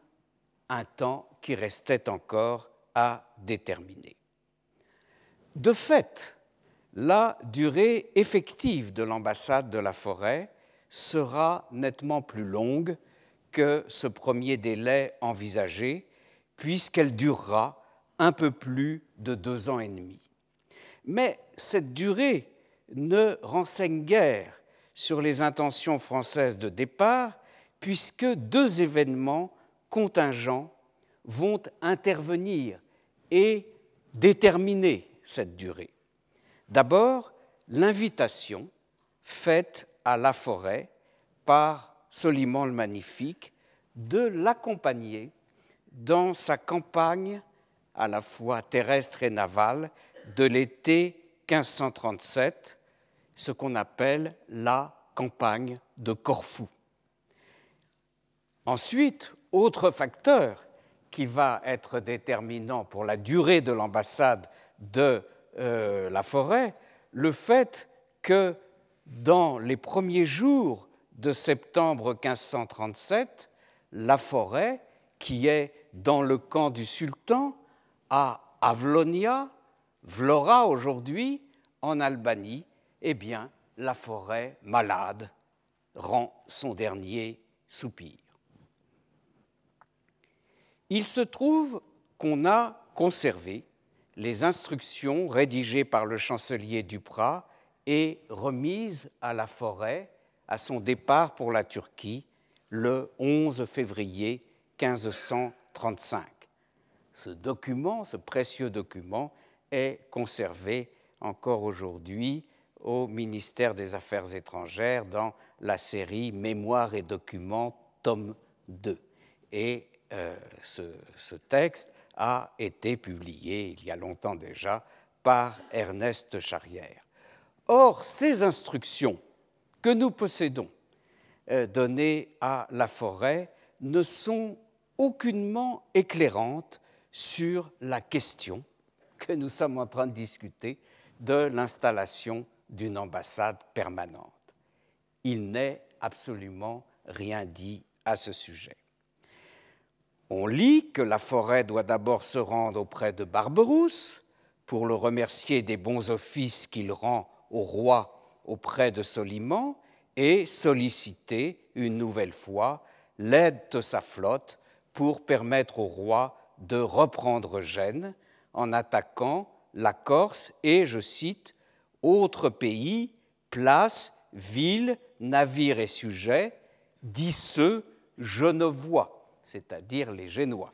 un temps qui restait encore à déterminer. De fait, la durée effective de l'ambassade de la forêt sera nettement plus longue que ce premier délai envisagé, puisqu'elle durera un peu plus de deux ans et demi. Mais cette durée ne renseigne guère sur les intentions françaises de départ, puisque deux événements contingents vont intervenir et déterminer cette durée. D'abord, l'invitation faite à la forêt par Soliman le Magnifique de l'accompagner dans sa campagne à la fois terrestre et navale de l'été 1537, ce qu'on appelle la campagne de Corfou. Ensuite, autre facteur qui va être déterminant pour la durée de l'ambassade de euh, la forêt, le fait que dans les premiers jours de septembre 1537, la forêt, qui est dans le camp du sultan, à Avlonia, Vlora aujourd'hui, en Albanie, eh bien, la forêt malade rend son dernier soupir. Il se trouve qu'on a conservé les instructions rédigées par le chancelier Duprat et remises à la forêt à son départ pour la Turquie le 11 février 1535. Ce document, ce précieux document, est conservé encore aujourd'hui au ministère des Affaires étrangères dans la série Mémoires et documents, tome 2. Et euh, ce, texte a été publié il y a longtemps déjà par Ernest Charrière. Or, ces instructions que nous possédons euh, données à la forêt ne sont aucunement éclairantes sur la question que nous sommes en train de discuter de l'installation d'une ambassade permanente. Il n'est absolument rien dit à ce sujet. On lit que la forêt doit d'abord se rendre auprès de Barberousse pour le remercier des bons offices qu'il rend au roi auprès de Soliman et solliciter une nouvelle fois l'aide de sa flotte pour permettre au roi de reprendre Gênes en attaquant la Corse et, je cite, autres pays, places, villes, navires et sujets, dit ceux genevois, c'est-à-dire les Génois.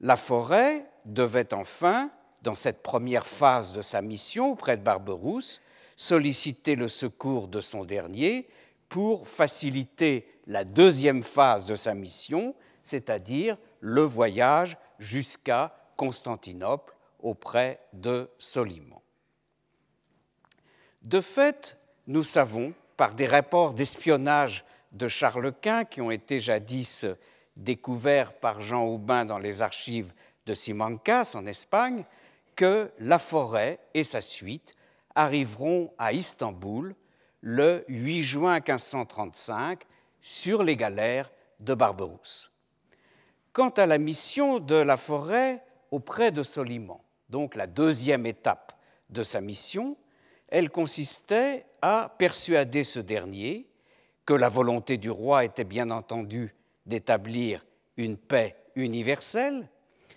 La forêt devait enfin, dans cette première phase de sa mission auprès de Barberousse, solliciter le secours de son dernier pour faciliter la deuxième phase de sa mission, c'est-à-dire le voyage jusqu'à Constantinople auprès de Soliman. De fait, nous savons, par des rapports d'espionnage de Charles Quint qui ont été jadis découverts par Jean Aubin dans les archives de Simancas en Espagne, que la forêt et sa suite arriveront à Istanbul le 8 juin 1535 sur les galères de Barberousse. Quant à la mission de la forêt auprès de Soliman, donc la deuxième étape de sa mission, elle consistait à persuader ce dernier que la volonté du roi était bien entendu d'établir une paix universelle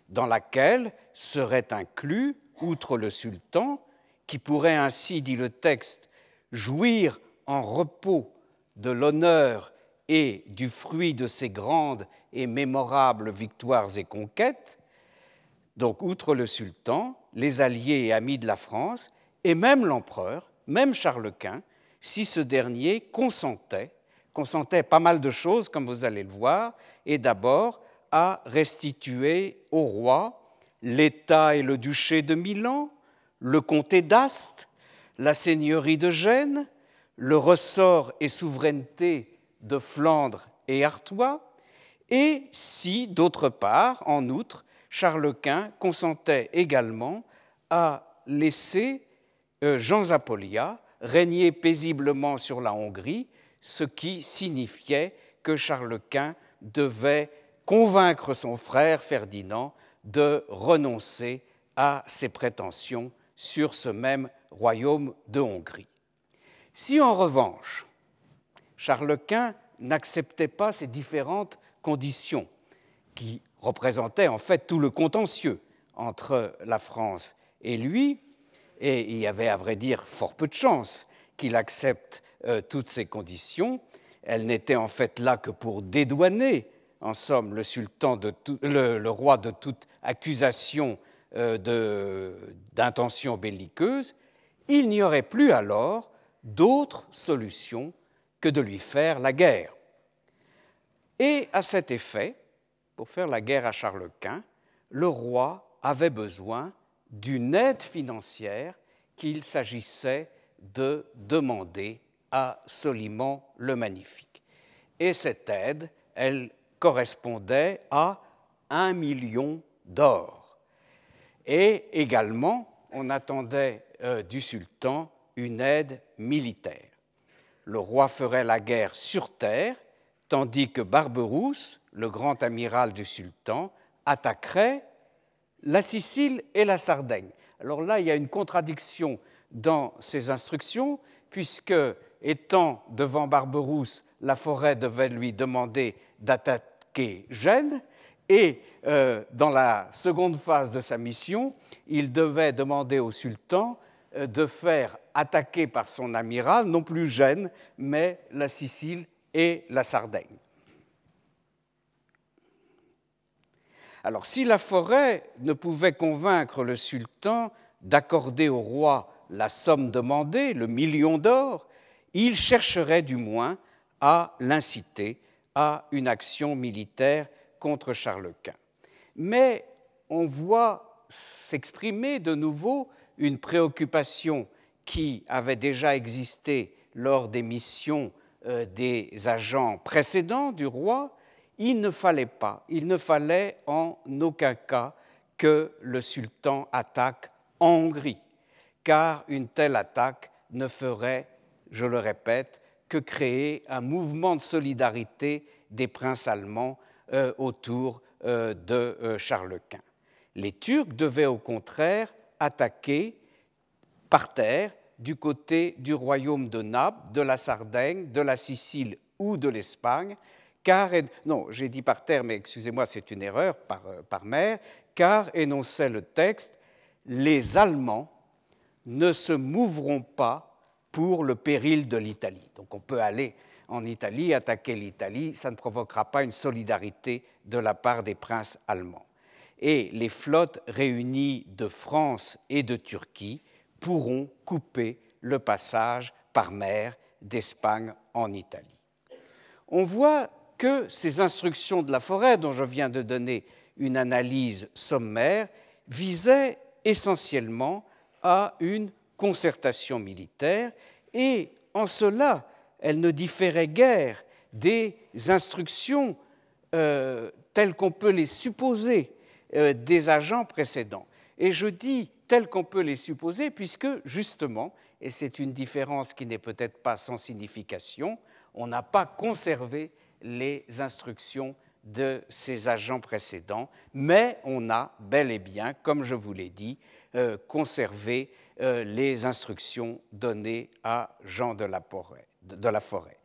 dans laquelle serait inclus, outre le sultan, qui pourrait ainsi, dit le texte, jouir en repos de l'honneur et du fruit de ses grandes et mémorables victoires et conquêtes, donc outre le sultan, les alliés et amis de la France, et même l'empereur, même Charles Quint, si ce dernier consentait, consentait pas mal de choses, comme vous allez le voir, et d'abord à restituer au roi l'État et le duché de Milan, le comté d'Ast, la seigneurie de Gênes, le ressort et souveraineté de Flandre et Artois, et si, d'autre part, en outre, Charles Quint consentait également à laisser euh, Jean Zapolia régner paisiblement sur la Hongrie, ce qui signifiait que Charles Quint devait convaincre son frère Ferdinand de renoncer à ses prétentions sur ce même royaume de Hongrie. Si en revanche, Charles Quint n'acceptait pas ces différentes conditions qui représentaient en fait tout le contentieux entre la France et lui, et il y avait à vrai dire fort peu de chances qu'il accepte euh, toutes ces conditions. Elles n'étaient en fait là que pour dédouaner, en somme, le, sultan le, roi de toute accusation euh, d'intention belliqueuse. Il n'y aurait plus alors d'autre solution que de lui faire la guerre. Et à cet effet, pour faire la guerre à Charles Quint, le roi avait besoin d'une aide financière qu'il s'agissait de demander à Soliman le Magnifique. Et cette aide, elle correspondait à un million d'or. Et également, on attendait euh, du sultan une aide militaire. Le roi ferait la guerre sur terre, tandis que Barberousse, le grand amiral du sultan, attaquerait la Sicile et la Sardaigne. Alors là, il y a une contradiction dans ces instructions, puisque, étant devant Barberousse, la forêt devait lui demander d'attaquer Gênes, et euh, dans la seconde phase de sa mission, il devait demander au sultan euh, de faire attaquer par son amiral non plus Gênes, mais la Sicile et la Sardaigne. Alors si la forêt ne pouvait convaincre le sultan d'accorder au roi la somme demandée, le million d'or, il chercherait du moins à l'inciter à une action militaire contre Charles Quint. Mais on voit s'exprimer de nouveau une préoccupation qui avait déjà existé lors des missions euh, des agents précédents du roi, il ne fallait pas, il ne fallait en aucun cas que le sultan attaque en Hongrie, car une telle attaque ne ferait, je le répète, que créer un mouvement de solidarité des princes allemands euh, autour euh, de Charles Quint. Les Turcs devaient au contraire attaquer par terre du côté du royaume de Naples, de la Sardaigne, de la Sicile ou de l'Espagne, car, non, j'ai dit par terre, mais excusez-moi, c'est une erreur, par, euh, par mer, car, énonçait le texte, les Allemands ne se mouvront pas pour le péril de l'Italie. Donc on peut aller en Italie, attaquer l'Italie, ça ne provoquera pas une solidarité de la part des princes allemands et les flottes réunies de France et de Turquie pourront couper le passage par mer d'Espagne en Italie. On voit que ces instructions de la forêt, dont je viens de donner une analyse sommaire, visaient essentiellement à une concertation militaire et en cela, elles ne différaient guère des instructions euh, telles qu'on peut les supposer euh, des agents précédents. Et je dis tel qu'on peut les supposer, puisque justement, et c'est une différence qui n'est peut-être pas sans signification, on n'a pas conservé les instructions de ces agents précédents, mais on a bel et bien, comme je vous l'ai dit, euh, conservé euh, les instructions données à Jean de la, Forêt.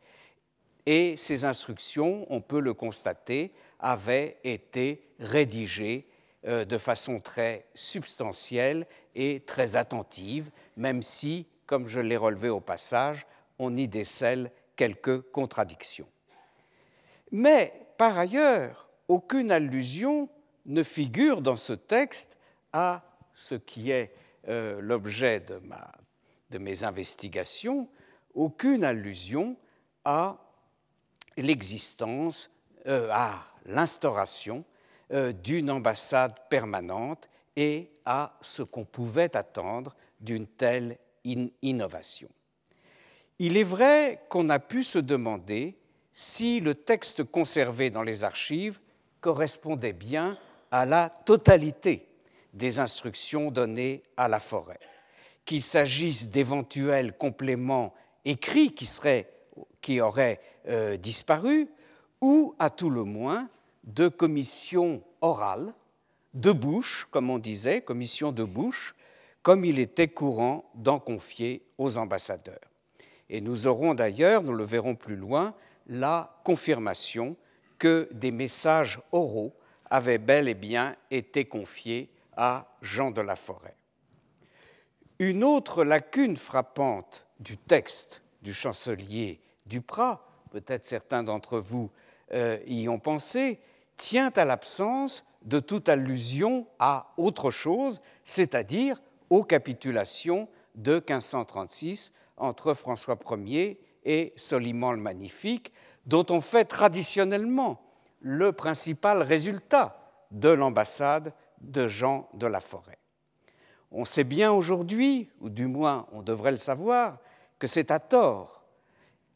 Et ces instructions, on peut le constater, avaient été rédigées euh, de façon très substantielle et très attentive, même si, comme je l'ai relevé au passage, on y décèle quelques contradictions. Mais, par ailleurs, aucune allusion ne figure dans ce texte à ce qui est euh, l'objet de, mes investigations, aucune allusion à l'existence, euh, à l'instauration euh, d'une ambassade permanente et à ce qu'on pouvait attendre d'une telle innovation. Il est vrai qu'on a pu se demander si le texte conservé dans les archives correspondait bien à la totalité des instructions données à la forêt, qu'il s'agisse d'éventuels compléments écrits qui, seraient, qui auraient euh, disparu, ou à tout le moins de commissions orales, de bouche, comme on disait, commissions de bouche, comme il était courant d'en confier aux ambassadeurs. Et nous aurons d'ailleurs, nous le verrons plus loin, la confirmation que des messages oraux avaient bel et bien été confiés à Jean de la Forêt. Une autre lacune frappante du texte du chancelier Duprat, peut-être certains d'entre vous euh, y ont pensé, tient à l'absence de toute allusion à autre chose, c'est-à-dire aux capitulations de 1536 entre François Ier et Soliman le Magnifique, dont on fait traditionnellement le principal résultat de l'ambassade de Jean de la Forêt. On sait bien aujourd'hui, ou du moins on devrait le savoir, que c'est à tort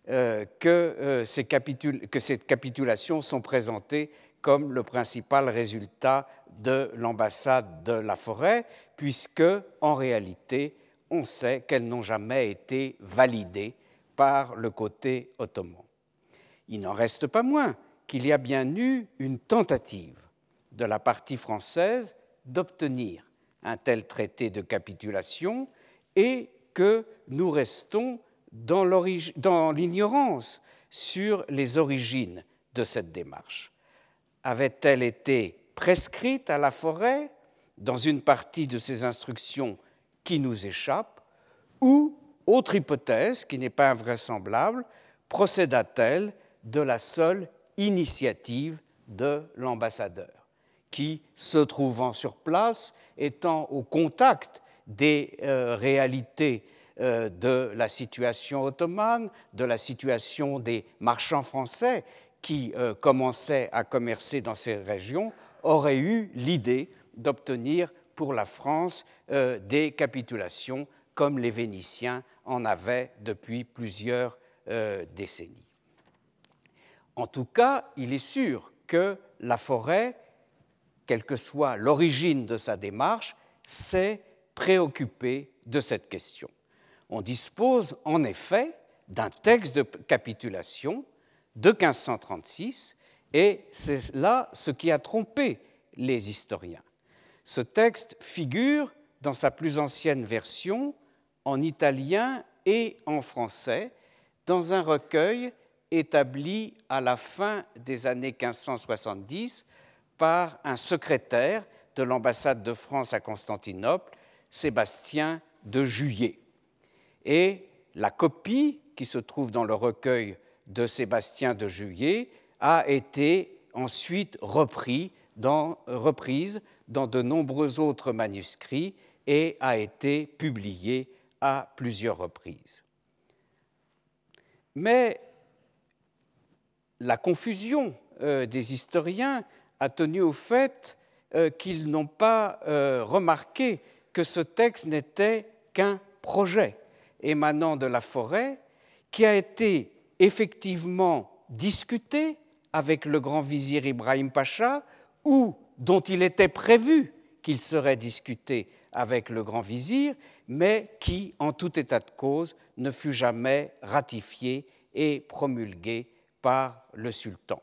euh, euh, que, ces capitulations sont présentées comme le principal résultat de l'ambassade de la Forêt, puisque en réalité on sait qu'elles n'ont jamais été validées par le côté ottoman. Il n'en reste pas moins qu'il y a bien eu une tentative de la partie française d'obtenir un tel traité de capitulation et que nous restons dans l'ignorance sur les origines de cette démarche. Avait-elle été prescrite à la forêt dans une partie de ces instructions qui nous échappent ou, autre hypothèse qui n'est pas invraisemblable, procéda-t-elle de la seule initiative de l'ambassadeur, qui, se trouvant sur place, étant au contact des euh, réalités euh, de la situation ottomane, de la situation des marchands français qui euh, commençaient à commercer dans ces régions, aurait eu l'idée d'obtenir pour la France des capitulations comme les Vénitiens en avaient depuis plusieurs décennies. En tout cas, il est sûr que la forêt, quelle que soit l'origine de sa démarche, s'est préoccupée de cette question. On dispose en effet d'un texte de capitulation de 1536 et c'est là ce qui a trompé les historiens. Ce texte figure dans sa plus ancienne version en italien et en français dans un recueil établi à la fin des années 1570 par un secrétaire de l'ambassade de France à Constantinople, Sébastien de Juillet. Et la copie qui se trouve dans le recueil de Sébastien de Juillet a été ensuite reprise dans de nombreux autres manuscrits et a été publiée à plusieurs reprises. Mais la confusion euh, des historiens a tenu au fait euh, qu'ils n'ont pas euh, remarqué que ce texte n'était qu'un projet émanant de la forêt qui a été effectivement discuté avec le grand vizir Ibrahim Pacha ou dont il était prévu qu'il serait discuté avec le grand vizir, mais qui, en tout état de cause, ne fut jamais ratifié et promulgué par le sultan.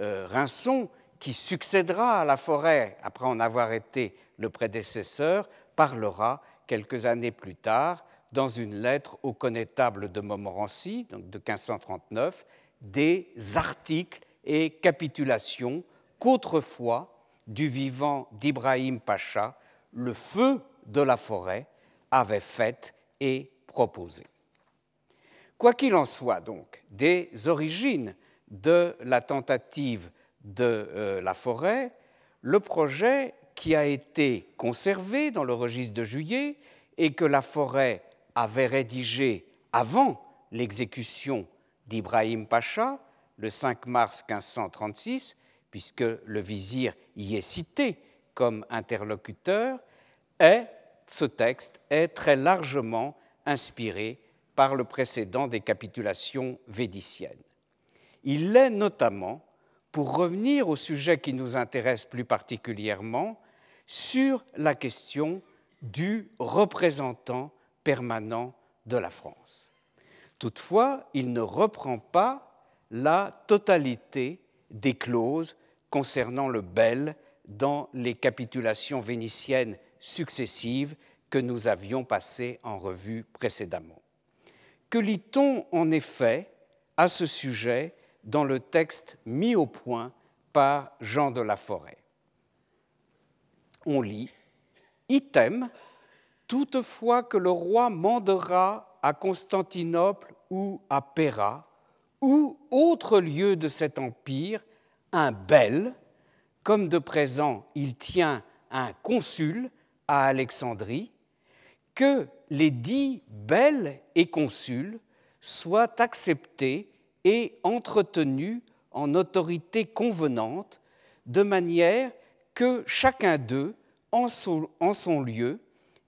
Euh, Rinson, qui succédera à la forêt après en avoir été le prédécesseur, parlera quelques années plus tard, dans une lettre au connétable de Montmorency, donc de 1539, des articles et capitulations qu'autrefois, du vivant d'Ibrahim Pacha, le feu de la forêt avait faites et proposées. Quoi qu'il en soit, donc, des origines de la tentative de euh, la forêt, le projet qui a été conservé dans le registre de juillet et que la forêt avait rédigé avant l'exécution d'Ibrahim Pacha le 5 mars 1536, puisque le vizir y est cité comme interlocuteur, est, ce texte est très largement inspiré par le précédent des capitulations védiciennes. Il l'est notamment, pour revenir au sujet qui nous intéresse plus particulièrement, sur la question du représentant permanent de la France. Toutefois, il ne reprend pas la totalité des clauses concernant le bel dans les capitulations vénitiennes successives que nous avions passées en revue précédemment. Que lit-on en effet à ce sujet dans le texte mis au point par Jean de la Forêt? On lit Item, toutefois que le roi mandera à Constantinople ou à Péra, ou autre lieu de cet empire, un bel, comme de présent il tient un consul à Alexandrie, que les dix belles et consuls soient acceptés et entretenus en autorité convenante, de manière que chacun d'eux, en son, lieu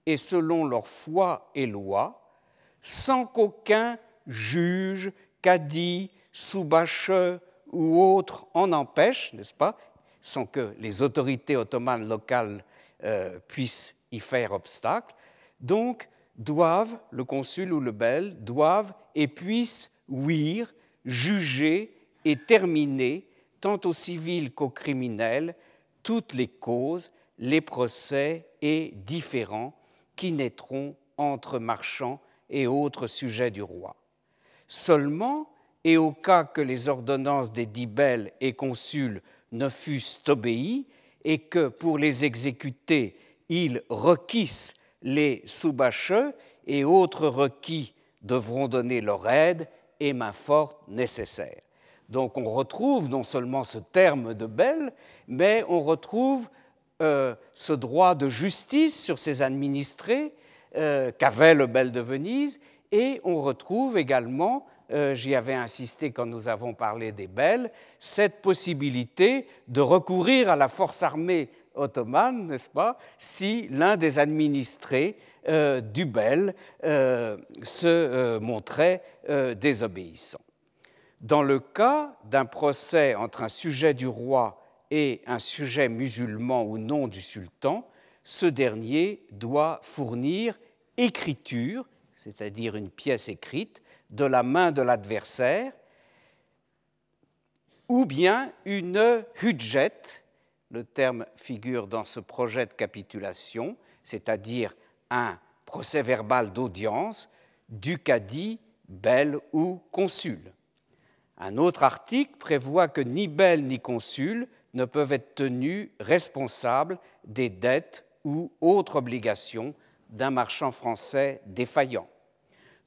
et selon leur foi et loi, sans qu'aucun juge, cadi, sous-bacheux ou autre en empêche, n'est-ce pas, sans que les autorités ottomanes locales euh, puissent y faire obstacle, donc doivent, le consul ou le bel, doivent et puissent ouïr, juger et terminer, tant au civil qu'au criminel, toutes les causes, les procès et différents qui naîtront entre marchands et autres sujets du roi. Seulement, et au cas que les ordonnances des dix belles et consuls ne fussent obéies, et que pour les exécuter, ils requissent les sous-bacheux et autres requis devront donner leur aide et main forte nécessaire. Donc on retrouve non seulement ce terme de belle, mais on retrouve euh, ce droit de justice sur ces administrés euh, qu'avait le bel de Venise, et on retrouve également, euh, j'y avais insisté quand nous avons parlé des belles, cette possibilité de recourir à la force armée ottomane, n'est-ce pas, si l'un des administrés euh, du Bel euh, se montrait désobéissant. Dans le cas d'un procès entre un sujet du roi et un sujet musulman ou non du sultan, ce dernier doit fournir écriture, c'est-à-dire une pièce écrite, de la main de l'adversaire, ou bien une hudjet, le terme figure dans ce projet de capitulation, c'est-à-dire un procès verbal d'audience du cadi, bel ou consul. Un autre article prévoit que ni bel ni consul ne peuvent être tenus responsables des dettes ou autres obligations d'un marchand français défaillant.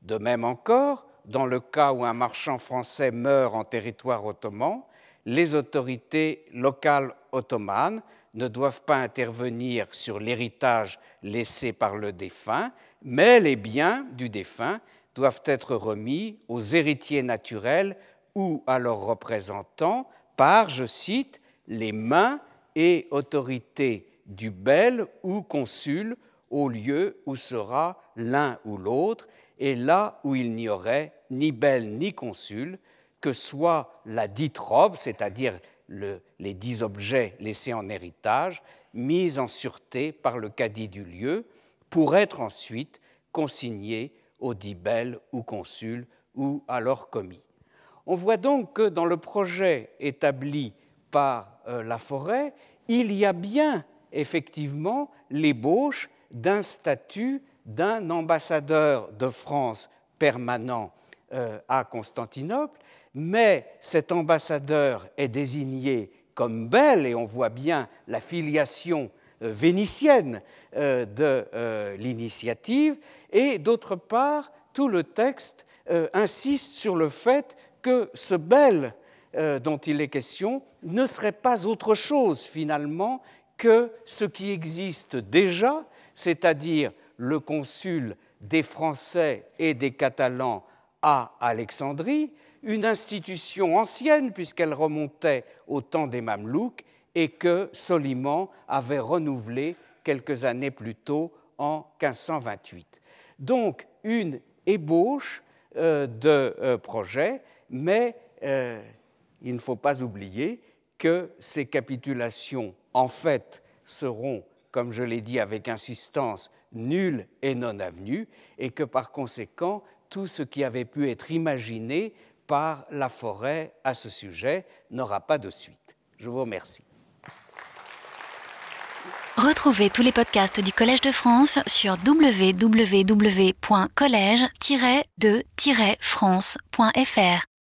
De même encore, dans le cas où un marchand français meurt en territoire ottoman, les autorités locales ottomanes ne doivent pas intervenir sur l'héritage laissé par le défunt, mais les biens du défunt doivent être remis aux héritiers naturels ou à leurs représentants par, je cite, les mains et autorités du bel ou consul au lieu où sera l'un ou l'autre, et là où il n'y aurait ni bel ni consul, que soit la dite robe, c'est-à-dire les dix objets laissés en héritage, mis en sûreté par le cadi du lieu, pour être ensuite consignés au dit bel ou consul ou leur commis. On voit donc que dans le projet établi par euh, la forêt, il y a bien effectivement l'ébauche d'un statut d'un ambassadeur de France permanent euh, à Constantinople mais cet ambassadeur est désigné comme bel, et on voit bien la filiation euh, vénitienne euh, de l'initiative, et d'autre part, tout le texte insiste sur le fait que ce bel dont il est question ne serait pas autre chose finalement que ce qui existe déjà, c'est-à-dire le consul des Français et des Catalans à Alexandrie, une institution ancienne puisqu'elle remontait au temps des Mamelouks et que Soliman avait renouvelé quelques années plus tôt en 1528. Donc une ébauche euh, de euh, projet, mais euh, il ne faut pas oublier que ces capitulations, en fait, seront, comme je l'ai dit avec insistance, nulles et non avenues, et que par conséquent, tout ce qui avait pu être imaginé par la forêt à ce sujet n'aura pas de suite. Je vous remercie. Retrouvez tous les podcasts du Collège de France sur www.collège-de-france.fr.